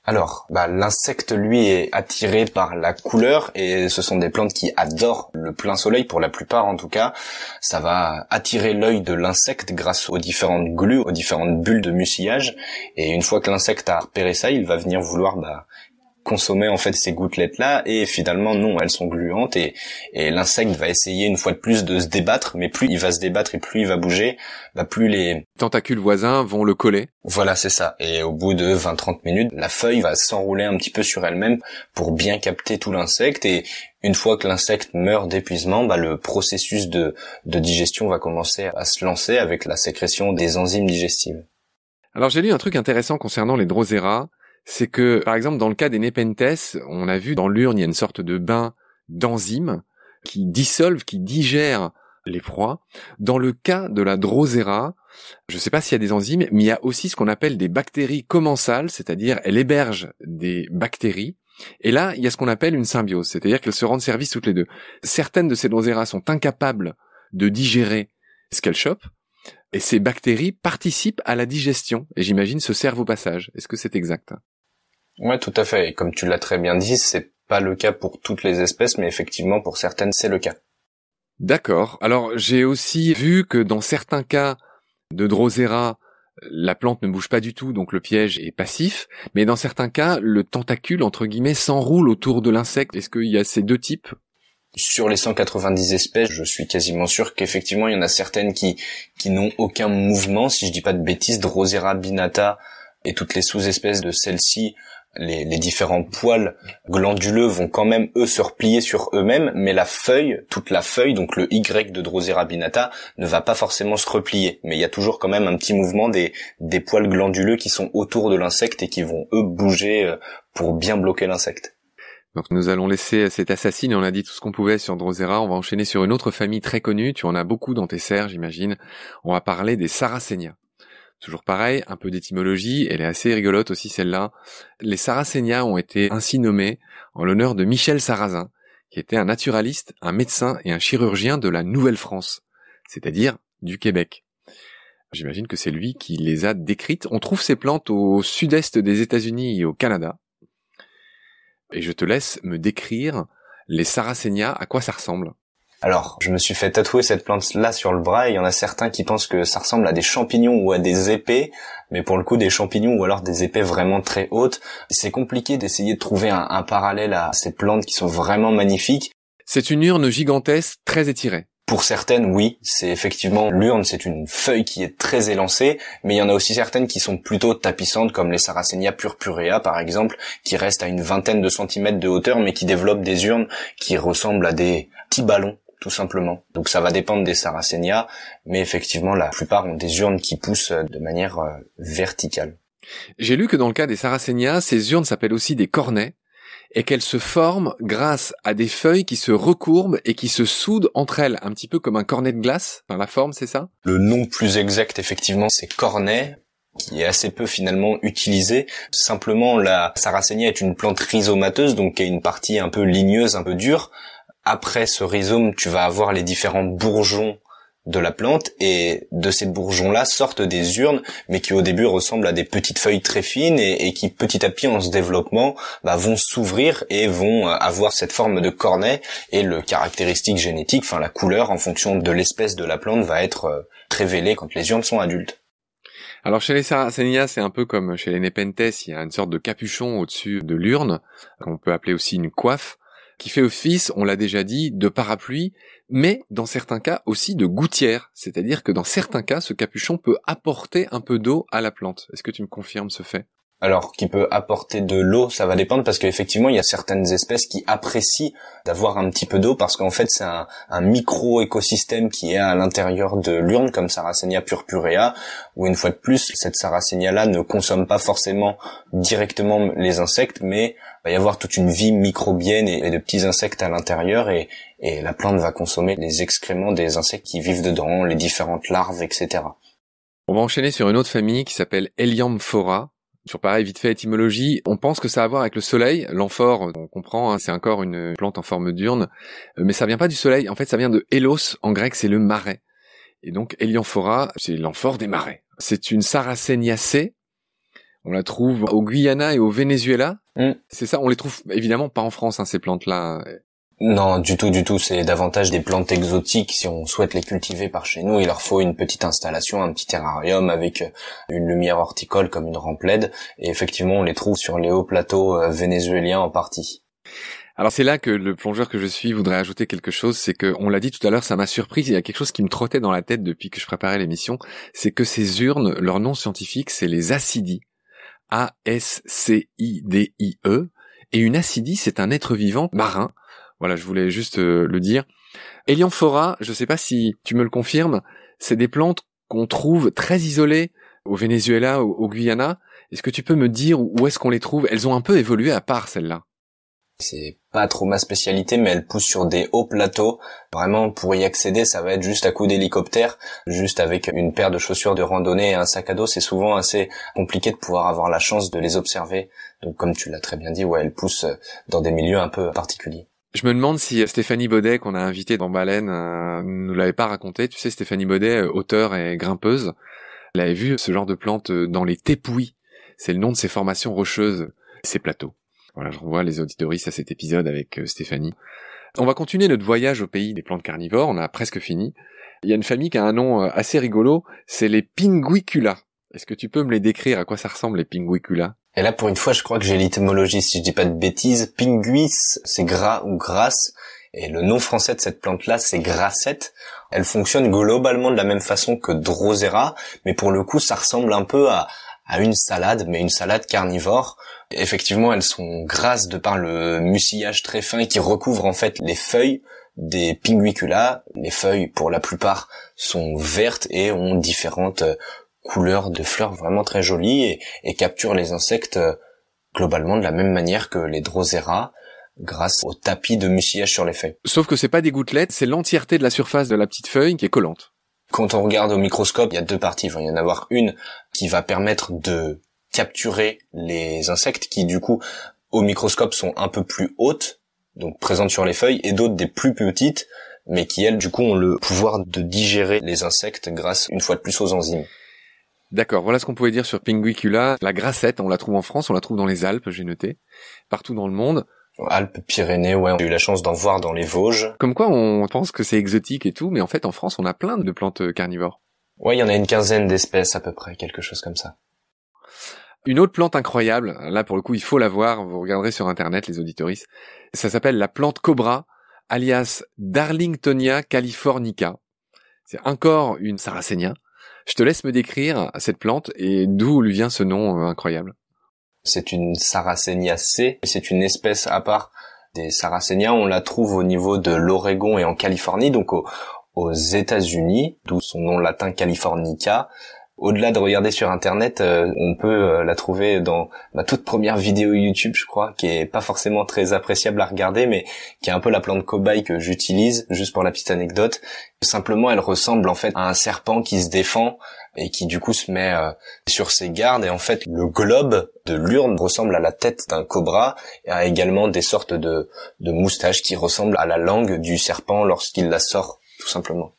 Alors, bah, l'insecte, lui, est attiré par la couleur et ce sont des plantes qui adorent le plein soleil pour la plupart en tout cas. Ça va attirer l'œil de l'insecte grâce aux différentes glues, aux différentes bulles de mucillage et une fois que l'insecte a repéré ça, il va venir vouloir bah, consommer en fait ces gouttelettes là et finalement non elles sont gluantes et, et l'insecte va essayer une fois de plus de se débattre. Mais plus il va se débattre et plus il va bouger bah plus les tentacules voisins vont le coller. Voilà c'est ça. Et au bout de 20-30 minutes la feuille va s'enrouler un petit peu sur elle-même pour bien capter tout l'insecte. Et une fois que l'insecte meurt d'épuisement, bah, le processus de, de digestion va commencer à se lancer avec la sécrétion des enzymes digestives. Alors j'ai lu un truc intéressant concernant les Drosera, c'est que, par exemple, dans le cas des Nepenthes, on a vu dans l'urne, il y a une sorte de bain d'enzymes qui dissolvent, qui digèrent les proies. Dans le cas de la Drosera, je ne sais pas s'il y a des enzymes, mais il y a aussi ce qu'on appelle des bactéries commensales, c'est-à-dire elle héberge des bactéries. Et là, il y a ce qu'on appelle une symbiose, c'est-à-dire qu'elles se rendent service toutes les deux. Certaines de ces Drosera sont incapables de digérer ce qu'elles chopent, et ces bactéries participent à la digestion, et j'imagine se servent au passage. Est-ce que c'est exact? Ouais, tout à fait. Et comme tu l'as très bien dit, c'est pas le cas pour toutes les espèces, mais effectivement pour certaines, c'est le cas. D'accord. Alors j'ai aussi vu que dans certains cas de Drosera, la plante ne bouge pas du tout, donc le piège est passif. Mais dans certains cas, le tentacule, entre guillemets, s'enroule autour de l'insecte. Est-ce qu'il y a ces deux types? Sur les 190 espèces, je suis quasiment sûr qu'effectivement il y en a certaines qui qui n'ont aucun mouvement. Si je dis pas de bêtises, Drosera binata et toutes les sous-espèces de celle-ci les, différents poils glanduleux vont quand même eux se replier sur eux-mêmes, mais la feuille, toute la feuille, donc le Y de Drosera binata, ne va pas forcément se replier. Mais il y a toujours quand même un petit mouvement des, des poils glanduleux qui sont autour de l'insecte et qui vont eux bouger euh, pour bien bloquer l'insecte. Donc nous allons laisser cette assassine, on a dit tout ce qu'on pouvait sur Drosera, on va enchaîner sur une autre famille très connue, tu en as beaucoup dans tes serres j'imagine, on va parler des Sarracenia. Toujours pareil, un peu d'étymologie, elle est assez rigolote aussi celle-là. Les Sarracenia ont été ainsi nommés en l'honneur de Michel Sarrazin, qui était un naturaliste, un médecin et un chirurgien de la Nouvelle-France, c'est-à-dire du Québec. J'imagine que c'est lui qui les a décrites. On trouve ces plantes au sud-est des États-Unis et au Canada. Et je te laisse me décrire les Sarracenia, à quoi ça ressemble. Alors, je me suis fait tatouer cette plante-là sur le bras et il y en a certains qui pensent que ça ressemble à des champignons ou à des épées, mais pour le coup des champignons ou alors des épées vraiment très hautes. C'est compliqué d'essayer de trouver un, un, parallèle à ces plantes qui sont vraiment magnifiques. C'est une urne gigantesque, très étirée. Pour certaines, oui, c'est effectivement l'urne, c'est une feuille qui est très élancée, mais il y en a aussi certaines qui sont plutôt tapissantes, comme les Sarracenia purpurea par exemple, qui restent à une vingtaine de centimètres de hauteur, mais qui développent des urnes qui ressemblent à des petits ballons tout simplement. Donc ça va dépendre des Sarracenia, mais effectivement la plupart ont des urnes qui poussent euh, de manière euh, verticale. J'ai lu que dans le cas des Sarracenia, ces urnes s'appellent aussi des cornets et qu'elles se forment grâce à des feuilles qui se recourbent et qui se soudent entre elles, un petit peu comme un cornet de glace par la forme, c'est ça? Le nom plus exact, effectivement, c'est cornet qui est assez peu finalement utilisé. Simplement, la sarracenia est une plante rhizomateuse, donc qui a une partie un peu ligneuse, un peu dure, après ce rhizome, tu vas avoir les différents bourgeons de la plante et de ces bourgeons-là sortent des urnes, mais qui au début ressemblent à des petites feuilles très fines et, qui petit à petit en se développement bah, vont s'ouvrir et vont euh, avoir cette forme de cornet. Et le caractéristique génétique, enfin la couleur en fonction de l'espèce de la plante va être euh, révélée quand les urnes sont adultes. Alors chez les Sarracenia, c'est un peu comme chez les Nepenthes, il y a une sorte de capuchon au-dessus de l'urne, qu'on peut appeler aussi une coiffe qui fait office, on l'a déjà dit, de parapluie, mais dans certains cas aussi de gouttière. C'est-à-dire que dans certains cas, ce capuchon peut apporter un peu d'eau à la plante. Est-ce que tu me confirmes ce fait? Alors, qui peut apporter de l'eau, ça va dépendre parce qu'effectivement, il y a certaines espèces qui apprécient d'avoir un petit peu d'eau parce qu'en fait, c'est un, micro-écosystème qui est à l'intérieur de l'urne, comme Sarracenia purpurea, où une fois de plus, cette Sarracenia-là ne consomme pas forcément directement les insectes, mais va y avoir toute une vie microbienne et, de petits insectes à l'intérieur et, et la plante va consommer les excréments des insectes qui vivent dedans, les différentes larves, etc. On va enchaîner sur une autre famille qui s'appelle Heliamphora, sur pareil, vite fait, étymologie, on pense que ça a à voir avec le soleil. L'amphore, on comprend, hein, c'est encore une plante en forme d'urne, mais ça vient pas du soleil. En fait, ça vient de Hélos, en grec, c'est le marais. Et donc, Helianphora, c'est l'amphore des marais. C'est une Sarraceniacée. On la trouve au Guyana et au Venezuela. Mm. C'est ça, on les trouve évidemment pas en France, hein, ces plantes-là. Non, du tout, du tout. C'est davantage des plantes exotiques. Si on souhaite les cultiver par chez nous, il leur faut une petite installation, un petit terrarium avec euh, une lumière horticole comme une LED. Et effectivement, on les trouve sur les hauts plateaux euh, vénézuéliens en partie. Alors c'est là que le plongeur que je suis voudrait ajouter quelque chose, c'est que on l'a dit tout à l'heure, ça m'a surpris, il y a quelque chose qui me trottait dans la tête depuis que je préparais l'émission, c'est que ces urnes, leur nom scientifique, c'est les acidies. A-S-C-I-D-I-E. Et une acidie, c'est un être vivant marin voilà, je voulais juste euh, le dire. Elianphora, je ne sais pas si tu me le confirmes, c'est des plantes qu'on trouve très isolées au Venezuela, ou au Guyana. Est-ce que tu peux me dire où est-ce qu'on les trouve? Elles ont un peu évolué à part celles-là. C'est pas trop ma spécialité, mais elle pousse sur des hauts plateaux. Vraiment, pour y accéder, ça va être juste à coup d'hélicoptère, juste avec une paire de chaussures de randonnée et un sac à dos. C'est souvent assez compliqué de pouvoir avoir la chance de les observer. Donc, comme tu l'as très bien dit, ouais, elle pousse dans des milieux un peu particuliers. Je me demande si Stéphanie Baudet, qu'on a invitée dans Baleine, euh, nous l'avait pas raconté. Tu sais, Stéphanie Baudet, euh, auteure et grimpeuse, elle avait vu ce genre de plante euh, dans les tépouilles. C'est le nom de ces formations rocheuses, ces plateaux. Voilà, je renvoie les auditoristes à cet épisode avec euh, Stéphanie. On va continuer notre voyage au pays des plantes carnivores, on a presque fini. Il y a une famille qui a un nom euh, assez rigolo, c'est les pinguicula. Est-ce que tu peux me les décrire? À quoi ça ressemble les pinguicula? Et là pour une fois je crois que j'ai l'étymologie si je dis pas de bêtises. Pinguis c'est gras ou grasse et le nom français de cette plante-là, c'est grassette. Elle fonctionne globalement de la même façon que Drosera, mais pour le coup, ça ressemble un peu à, à une salade, mais une salade carnivore. Effectivement, elles sont grasses de par le mucillage très fin qui recouvre en fait les feuilles des pinguicula. Les feuilles, pour la plupart, sont vertes et ont différentes euh, couleurs de fleurs vraiment très jolies et, capturent les insectes euh, globalement de la même manière que les drosera grâce au tapis de mucillage sur les feuilles. Sauf que c'est pas des gouttelettes, c'est l'entièreté de la surface de la petite feuille qui est collante. Quand on regarde au microscope, il y a deux parties. Il va y en avoir une qui va permettre de capturer les insectes qui, du coup, au microscope sont un peu plus hautes, donc présentes sur les feuilles, et d'autres des plus petites, mais qui, elles, du coup, ont le pouvoir de digérer les insectes grâce, une fois de plus, aux enzymes. D'accord, voilà ce qu'on pouvait dire sur Pinguicula. La grassette, on la trouve en France, on la trouve dans les Alpes, j'ai noté, partout dans le monde. Alpes, Pyrénées, ouais, j'ai eu la chance d'en voir dans les Vosges. Comme quoi, on pense que c'est exotique et tout, mais en fait, en France, on a plein de plantes carnivores. Ouais, il y en a une quinzaine d'espèces à peu près, quelque chose comme ça. Une autre plante incroyable, là pour le coup, il faut la voir, vous regarderez sur internet les auditoristes. Ça s'appelle la plante cobra, alias Darlingtonia californica. C'est encore une sarracénia. Je te laisse me décrire cette plante et d'où lui vient ce nom euh, incroyable. C'est une Sarracenia C. C'est une espèce à part des Sarracenia. On la trouve au niveau de l'Oregon et en Californie, donc aux États-Unis, d'où son nom latin Californica. Au-delà de regarder sur internet, euh, on peut euh, la trouver dans ma toute première vidéo YouTube, je crois, qui est pas forcément très appréciable à regarder, mais qui est un peu la plante cobaye que j'utilise, juste pour la petite anecdote. Simplement, elle ressemble en fait à un serpent qui se défend et qui du coup se met euh, sur ses gardes et en fait le globe de l'urne ressemble à la tête d'un cobra et a également des sortes de, de moustaches qui ressemblent à la langue du serpent lorsqu'il la sort tout simplement.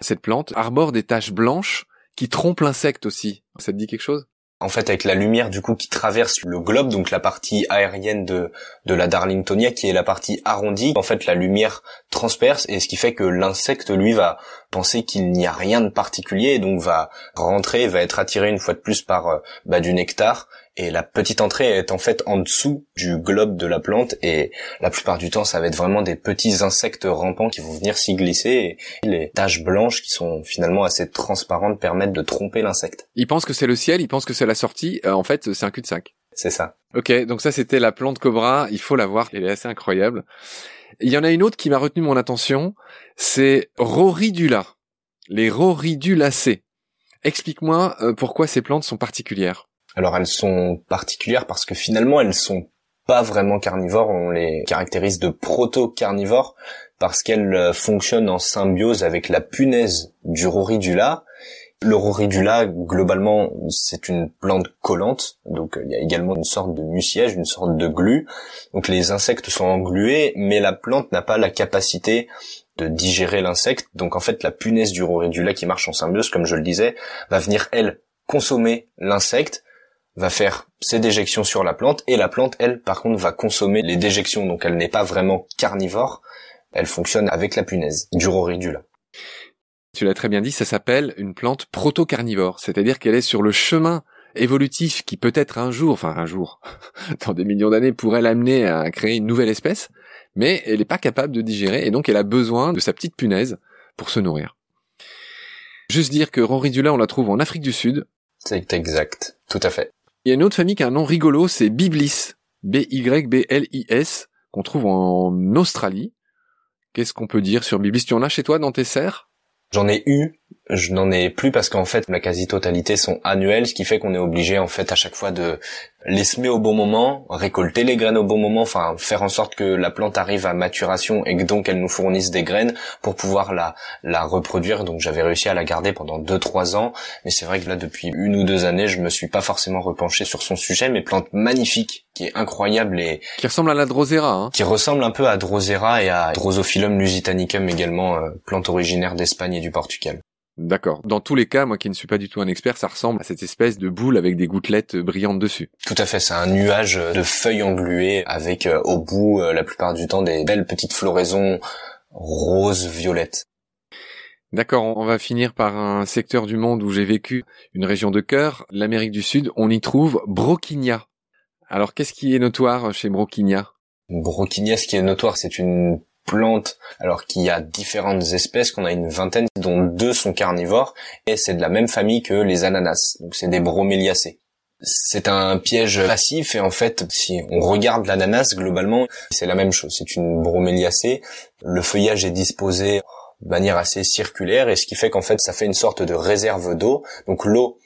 Cette plante arbore des taches blanches qui trompent l'insecte aussi. Ça te dit quelque chose? En fait, avec la lumière du coup qui traverse le globe, donc la partie aérienne de, de la Darlingtonia, qui est la partie arrondie, en fait, la lumière transperce, et ce qui fait que l'insecte, lui, va penser qu'il n'y a rien de particulier, et donc va rentrer, va être attiré une fois de plus par euh, bah, du nectar, et la petite entrée est en fait en dessous du globe de la plante et la plupart du temps ça va être vraiment des petits insectes rampants qui vont venir s'y glisser et les taches blanches qui sont finalement assez transparentes permettent de tromper l'insecte. Il pense que c'est le ciel, il pense que c'est la sortie, euh, en fait c'est un cul-de-sac. C'est ça. Ok, donc ça c'était la plante cobra, il faut la voir, elle est assez incroyable. Il y en a une autre qui m'a retenu mon attention, c'est Roridula, les Roridulacées. Explique-moi euh, pourquoi ces plantes sont particulières. Alors elles sont particulières parce que finalement elles sont pas vraiment carnivores, on les caractérise de proto-carnivores parce qu'elles euh, fonctionnent en symbiose avec la punaise du roridula. Le roridula, globalement, c'est une plante collante, donc il y a également une sorte de mucillage, une sorte de glu. Donc les insectes sont englués, mais la plante n'a pas la capacité de digérer l'insecte. Donc en fait, la punaise du roridula qui marche en symbiose, comme je le disais, va venir, elle, consommer l'insecte va faire ses déjections sur la plante et la plante, elle, par contre, va consommer les déjections. Donc elle n'est pas vraiment carnivore. Elle fonctionne avec la punaise, du roridula. Tu l'as très bien dit, ça s'appelle une plante proto-carnivore. C'est-à-dire qu'elle est sur le chemin évolutif qui peut-être un jour, enfin un jour, dans des millions d'années, pourrait l'amener à créer une nouvelle espèce, mais elle n'est pas capable de digérer et donc elle a besoin de sa petite punaise pour se nourrir. Juste dire que Roridula, on la trouve en Afrique du Sud. C'est exact, tout à fait. Il y a une autre famille qui a un nom rigolo, c'est Biblis, B-Y-B-L-I-S, qu'on trouve en Australie. Qu'est-ce qu'on peut dire sur Biblis? Tu en as chez toi dans tes serres? J'en ai eu je n'en ai plus parce qu'en fait la quasi-totalité sont annuelles, ce qui fait qu'on est obligé en fait à chaque fois de les semer au bon moment, récolter les graines au bon moment, enfin faire en sorte que la plante arrive à maturation et que donc elle nous fournisse des graines pour pouvoir la la reproduire. Donc j'avais réussi à la garder pendant 2-3 ans, mais c'est vrai que là depuis une ou deux années, je me suis pas forcément repenché sur son sujet, mais plante magnifique qui est incroyable et qui ressemble à la Drosera, hein. qui ressemble un peu à Drosera et à Drosophyllum lusitanicum également, euh, plante originaire d'Espagne et du Portugal. D'accord. Dans tous les cas, moi qui ne suis pas du tout un expert, ça ressemble à cette espèce de boule avec des gouttelettes brillantes dessus. Tout à fait, c'est un nuage de feuilles engluées avec euh, au bout euh, la plupart du temps des belles petites floraisons roses violettes. D'accord, on va finir par un secteur du monde où j'ai vécu, une région de cœur, l'Amérique du Sud, on y trouve Broquinia. Alors qu'est-ce qui est notoire chez Broquinia? Broquinia, ce qui est notoire, c'est une plante, alors qu'il y a différentes espèces, qu'on a une vingtaine, dont deux sont carnivores, et c'est de la même famille que les ananas, donc c'est des broméliacées. C'est un piège passif et en fait, si on regarde l'ananas globalement, c'est la même chose. C'est une broméliacée. Le feuillage est disposé de manière assez circulaire et ce qui fait qu'en fait, ça fait une sorte de réserve d'eau. Donc l'eau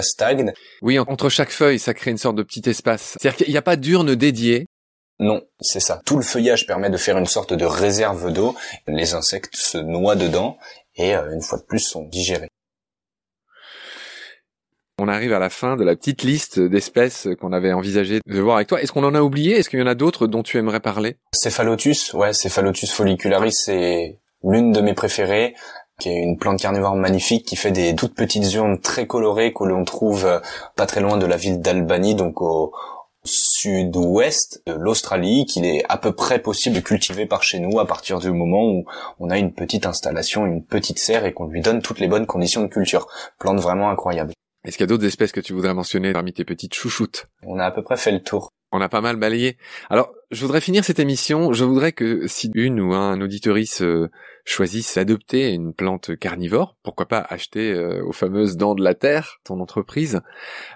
stagne. Oui, entre chaque feuille, ça crée une sorte de petit espace. C'est-à-dire qu'il n'y a pas d'urne dédiée. Non, c'est ça. Tout le feuillage permet de faire une sorte de réserve d'eau. Les insectes se noient dedans et euh, une fois de plus sont digérés. On arrive à la fin de la petite liste d'espèces qu'on avait envisagé de voir avec toi. Est-ce qu'on en a oublié? Est-ce qu'il y en a d'autres dont tu aimerais parler? Cephalotus, ouais, Cephalotus follicularis, c'est l'une de mes préférées qui est une plante carnivore magnifique qui fait des toutes petites urnes très colorées que l'on trouve euh, pas très loin de la ville d'Albany, donc au, sud-ouest de l'Australie qu'il est à peu près possible de cultiver par chez nous à partir du moment où on a une petite installation, une petite serre et qu'on lui donne toutes les bonnes conditions de culture. Plante vraiment incroyable. Est-ce qu'il y a d'autres espèces que tu voudrais mentionner parmi tes petites chouchoutes? On a à peu près fait le tour. On a pas mal balayé. Alors, je voudrais finir cette émission. Je voudrais que si une ou un auditorice euh, choisisse d'adopter une plante carnivore, pourquoi pas acheter euh, aux fameuses dents de la terre, ton entreprise.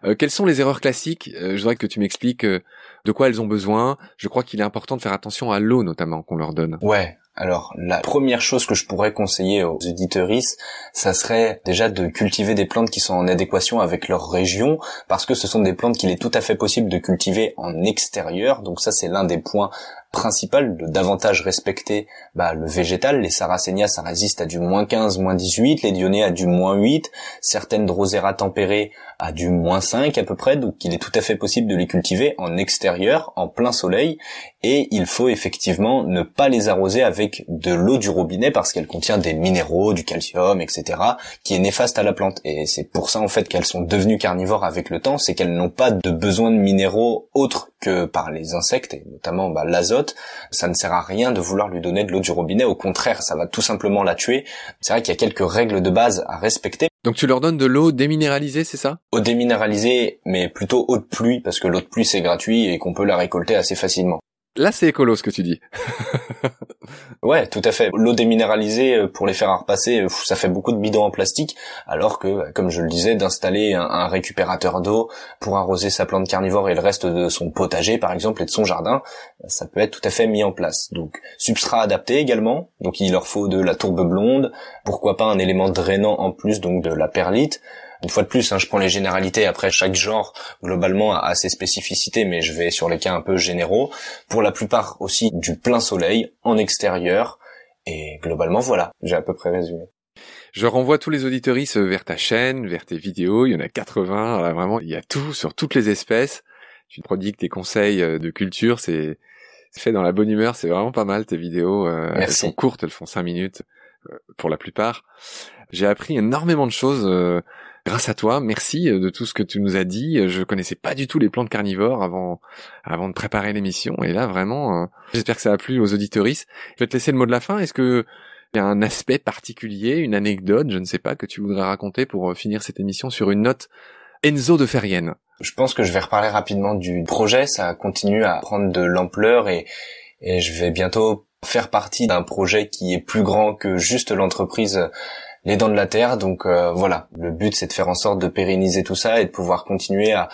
Euh, quelles sont les erreurs classiques? Je voudrais que tu m'expliques de quoi elles ont besoin. Je crois qu'il est important de faire attention à l'eau notamment qu'on leur donne. Ouais, alors, la première chose que je pourrais conseiller aux auditeuristes, ça serait déjà de cultiver des plantes qui sont en adéquation avec leur région, parce que ce sont des plantes qu'il est tout à fait possible de cultiver en extérieur. Donc ça, c'est l'un des points principal de davantage respecter bah, le végétal. Les Sarracenia, ça résiste à du moins 15, moins 18, les Dionnées à du moins 8, certaines Drosera tempérées à du moins 5 à peu près, donc il est tout à fait possible de les cultiver en extérieur, en plein soleil, et il faut effectivement ne pas les arroser avec de l'eau du robinet parce qu'elle contient des minéraux, du calcium, etc., qui est néfaste à la plante. Et c'est pour ça en fait qu'elles sont devenues carnivores avec le temps, c'est qu'elles n'ont pas de besoin de minéraux autres que par les insectes, et notamment bah, l'azote, ça ne sert à rien de vouloir lui donner de l'eau du robinet, au contraire, ça va tout simplement la tuer. C'est vrai qu'il y a quelques règles de base à respecter. Donc tu leur donnes de l'eau déminéralisée, c'est ça? Eau déminéralisée, mais plutôt eau de pluie, parce que l'eau de pluie c'est gratuit et qu'on peut la récolter assez facilement. Là, c'est écolo ce que tu dis. ouais, tout à fait. L'eau déminéralisée euh, pour les faire à repasser, euh, ça fait beaucoup de bidons en plastique, alors que, euh, comme je le disais, d'installer un, récupérateur d'eau pour arroser sa plante carnivore et le reste de son potager, par exemple, et de son jardin, ça peut être tout à fait mis en place. Donc, substrat adapté également. Donc, il leur faut de la tourbe blonde. Pourquoi pas un élément drainant en plus, donc de la perlite une fois de plus, hein, je prends les généralités. Après, chaque genre globalement a, ses spécificités, mais je vais sur les cas un peu généraux. Pour la plupart aussi du plein soleil en extérieur. Et globalement, voilà, j'ai à peu près résumé. Je renvoie tous les auditoristes vers ta chaîne, vers tes vidéos. Il y en a 80. vraiment, il y a tout sur toutes les espèces. Tu prodigues tes conseils euh, de culture. C'est fait dans la bonne humeur. C'est vraiment pas mal tes vidéos. Euh, elles sont courtes, elles font 5 minutes euh, pour la plupart. J'ai appris énormément de choses grâce à toi, merci euh, de tout ce que tu nous as dit. Euh, je connaissais pas du tout les plantes carnivores avant, avant de préparer l'émission. Et là, vraiment, euh, j'espère que ça a plu aux auditoristes. Je vais te laisser le mot de la fin. Est-ce que il y a un aspect particulier, une anecdote, je ne sais pas, que tu voudrais raconter pour finir cette émission sur une note Enzo de Ferrienne Je pense que je vais reparler rapidement du projet. Ça continue à prendre de l'ampleur et, et je vais bientôt faire partie d'un projet qui est plus grand que juste l'entreprise les dents de la terre. Donc euh, voilà, le but c'est de faire en sorte de pérenniser tout ça et de pouvoir continuer à,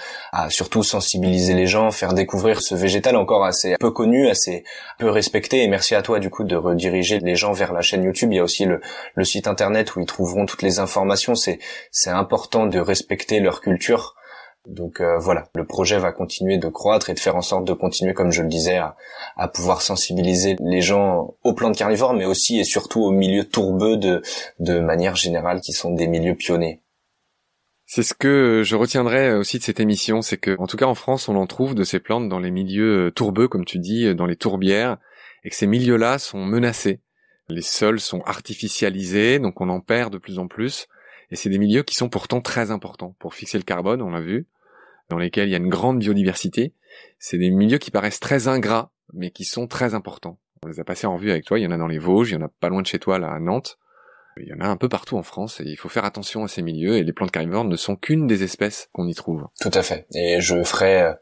surtout sensibiliser les gens, faire découvrir ce végétal encore assez peu connu, assez peu respecté. Et merci à toi du coup de rediriger les gens vers la chaîne YouTube. Il y a aussi le, le site internet où ils trouveront toutes les informations. C'est c'est important de respecter leur culture donc euh, voilà, le projet va continuer de croître et de faire en sorte de continuer, comme je le disais, à, pouvoir sensibiliser les gens aux plantes carnivores, mais aussi et surtout aux milieux tourbeux de, de manière générale, qui sont des milieux pionniers. C'est ce que je retiendrai aussi de cette émission, c'est que, en tout cas en France, on en trouve de ces plantes dans les milieux tourbeux, comme tu dis, dans les tourbières, et que ces milieux-là sont menacés. Les sols sont artificialisés, donc on en perd de plus en plus. Et c'est des milieux qui sont pourtant très importants pour fixer le carbone, on l'a vu, dans lesquels il y a une grande biodiversité. C'est des milieux qui paraissent très ingrats, mais qui sont très importants. On les a passés en vue avec toi, il y en a dans les Vosges, il y en a pas loin de chez toi, là, à Nantes. Il y en a un peu partout en France et il faut faire attention à ces milieux et les plantes carnivores ne sont qu'une des espèces qu'on y trouve. Tout à fait. Et je ferai euh,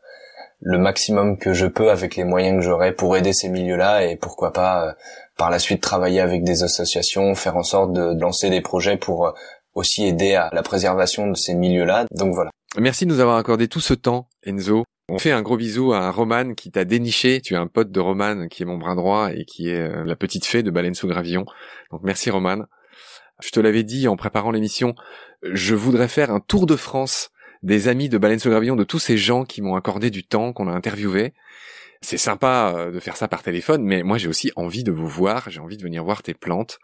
le maximum que je peux avec les moyens que j'aurai pour aider ces milieux-là et pourquoi pas euh, par la suite travailler avec des associations, faire en sorte de lancer des projets pour euh, aussi aider à la préservation de ces milieux-là. Donc voilà. Merci de nous avoir accordé tout ce temps, Enzo. On fait un gros bisou à Roman qui t'a déniché. Tu es un pote de Roman qui est mon bras droit et qui est euh, la petite fée de Baleine sous Gravillon. Donc merci Roman. Je te l'avais dit en préparant l'émission, je voudrais faire un tour de France des amis de Baleine sous Gravillon, de tous ces gens qui m'ont accordé du temps, qu'on a interviewé. C'est sympa euh, de faire ça par téléphone, mais moi j'ai aussi envie de vous voir, j'ai envie de venir voir tes plantes.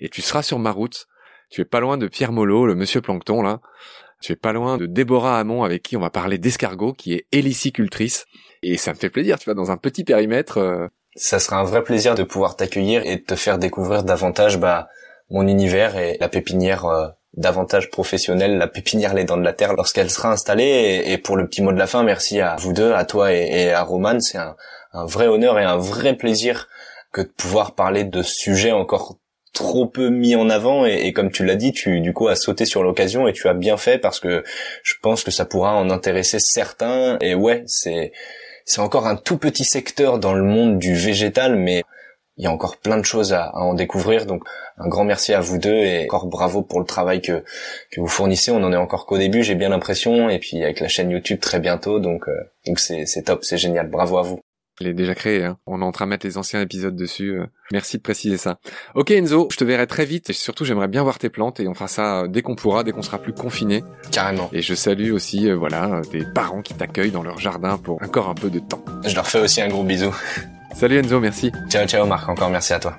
Et tu seras sur ma route. Tu es pas loin de Pierre Molot, le monsieur Plancton, là. Tu es pas loin de Déborah Hamon avec qui on va parler d'escargot, qui est hélicicultrice. Et ça me fait plaisir, tu vois, dans un petit périmètre. Euh, ça sera un vrai plaisir de pouvoir t'accueillir et de te faire découvrir davantage bah, mon univers et la pépinière euh, davantage professionnelle, la pépinière Les Dents de la Terre, lorsqu'elle sera installée. Et, pour le petit mot de la fin, merci à vous deux, à toi et, à Roman. C'est un, un vrai honneur et un vrai plaisir que de pouvoir parler de sujets encore trop peu mis en avant et, comme tu l'as dit, tu du coup as sauté sur l'occasion et tu as bien fait parce que je pense que ça pourra en intéresser certains. Et ouais, c'est c'est encore un tout petit secteur dans le monde du végétal mais il y a encore plein de choses à, en découvrir. Donc un grand merci à vous deux et encore bravo pour le travail que que vous fournissez. On en est encore qu'au début j'ai bien l'impression. Et puis avec la chaîne YouTube très bientôt. Donc euh, donc c'est top c'est génial. Bravo à vous il est déjà créé, hein. on est en train de mettre les anciens épisodes dessus. Euh. Merci de préciser ça. Ok Enzo, je te verrai très vite et surtout j'aimerais bien voir tes plantes et on fera ça euh, dès qu'on pourra, dès qu'on sera plus confiné. Carrément. Et je salue aussi euh, voilà des parents qui t'accueillent dans leur jardin pour encore un peu de temps. Je leur fais aussi un gros bisou. Salut Enzo, merci. Ciao ciao Marc, encore merci à toi.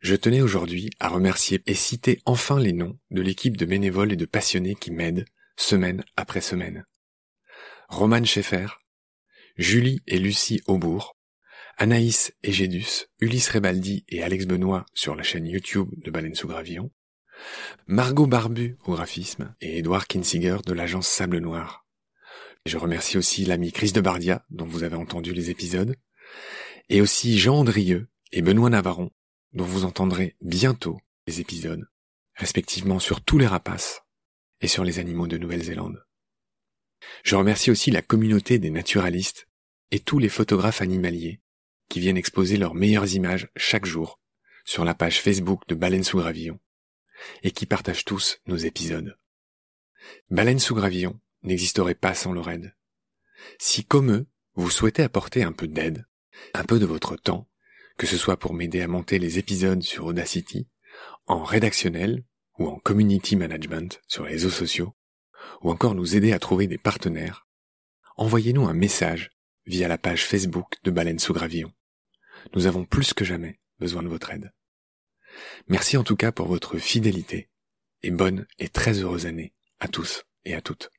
je tenais aujourd'hui à remercier et citer enfin les noms de l'équipe de bénévoles et de passionnés qui m'aident semaine après semaine. Roman Schaeffer, Julie et Lucie Aubourg, Anaïs Egedus, Ulysse Rebaldi et Alex Benoît sur la chaîne YouTube de Baleine sous Gravillon, Margot Barbu au graphisme et Edouard Kinsiger de l'agence Sable Noir. Je remercie aussi l'ami Chris de Bardia dont vous avez entendu les épisodes, et aussi Jean Andrieux et Benoît Navarron dont vous entendrez bientôt les épisodes, respectivement sur tous les rapaces et sur les animaux de Nouvelle-Zélande. Je remercie aussi la communauté des naturalistes et tous les photographes animaliers qui viennent exposer leurs meilleures images chaque jour sur la page Facebook de Baleine sous Gravillon et qui partagent tous nos épisodes. Baleine sous Gravillon n'existeraient pas sans leur aide. Si comme eux, vous souhaitez apporter un peu d'aide, un peu de votre temps, que ce soit pour m'aider à monter les épisodes sur Audacity, en rédactionnel ou en community management sur les réseaux sociaux, ou encore nous aider à trouver des partenaires, envoyez-nous un message via la page Facebook de Baleine sous Gravillon. Nous avons plus que jamais besoin de votre aide. Merci en tout cas pour votre fidélité et bonne et très heureuse année à tous et à toutes.